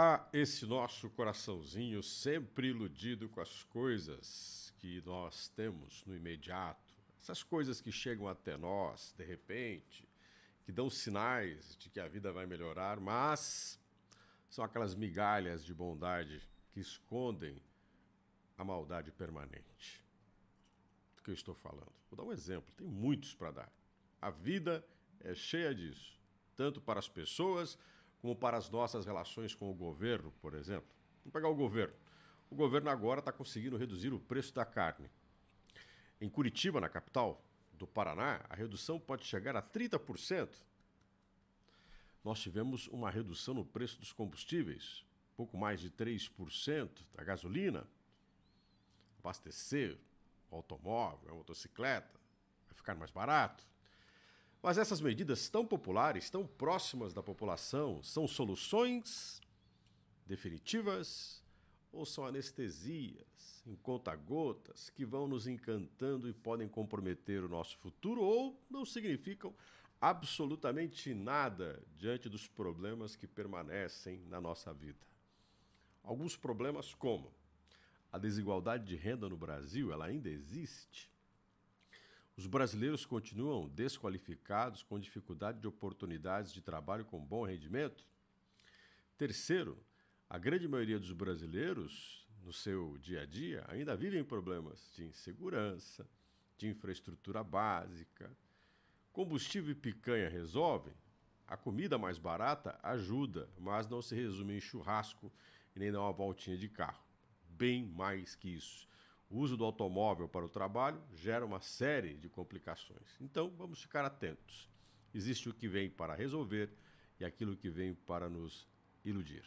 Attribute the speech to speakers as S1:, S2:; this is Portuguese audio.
S1: Há esse nosso coraçãozinho sempre iludido com as coisas que nós temos no imediato, essas coisas que chegam até nós de repente, que dão sinais de que a vida vai melhorar, mas são aquelas migalhas de bondade que escondem a maldade permanente. Do que eu estou falando? Vou dar um exemplo, tem muitos para dar. A vida é cheia disso, tanto para as pessoas como para as nossas relações com o governo, por exemplo. Vamos pegar o governo. O governo agora está conseguindo reduzir o preço da carne. Em Curitiba, na capital do Paraná, a redução pode chegar a 30%. Nós tivemos uma redução no preço dos combustíveis, pouco mais de 3% da gasolina. Abastecer o automóvel, a motocicleta, vai ficar mais barato. Mas essas medidas tão populares, tão próximas da população, são soluções definitivas ou são anestesias em conta-gotas que vão nos encantando e podem comprometer o nosso futuro ou não significam absolutamente nada diante dos problemas que permanecem na nossa vida? Alguns problemas como a desigualdade de renda no Brasil, ela ainda existe os brasileiros continuam desqualificados com dificuldade de oportunidades de trabalho com bom rendimento? Terceiro, a grande maioria dos brasileiros, no seu dia a dia, ainda vivem problemas de insegurança, de infraestrutura básica. Combustível e picanha resolvem? A comida mais barata ajuda, mas não se resume em churrasco e nem dar uma voltinha de carro. Bem mais que isso. O uso do automóvel para o trabalho gera uma série de complicações. Então, vamos ficar atentos. Existe o que vem para resolver e aquilo que vem para nos iludir.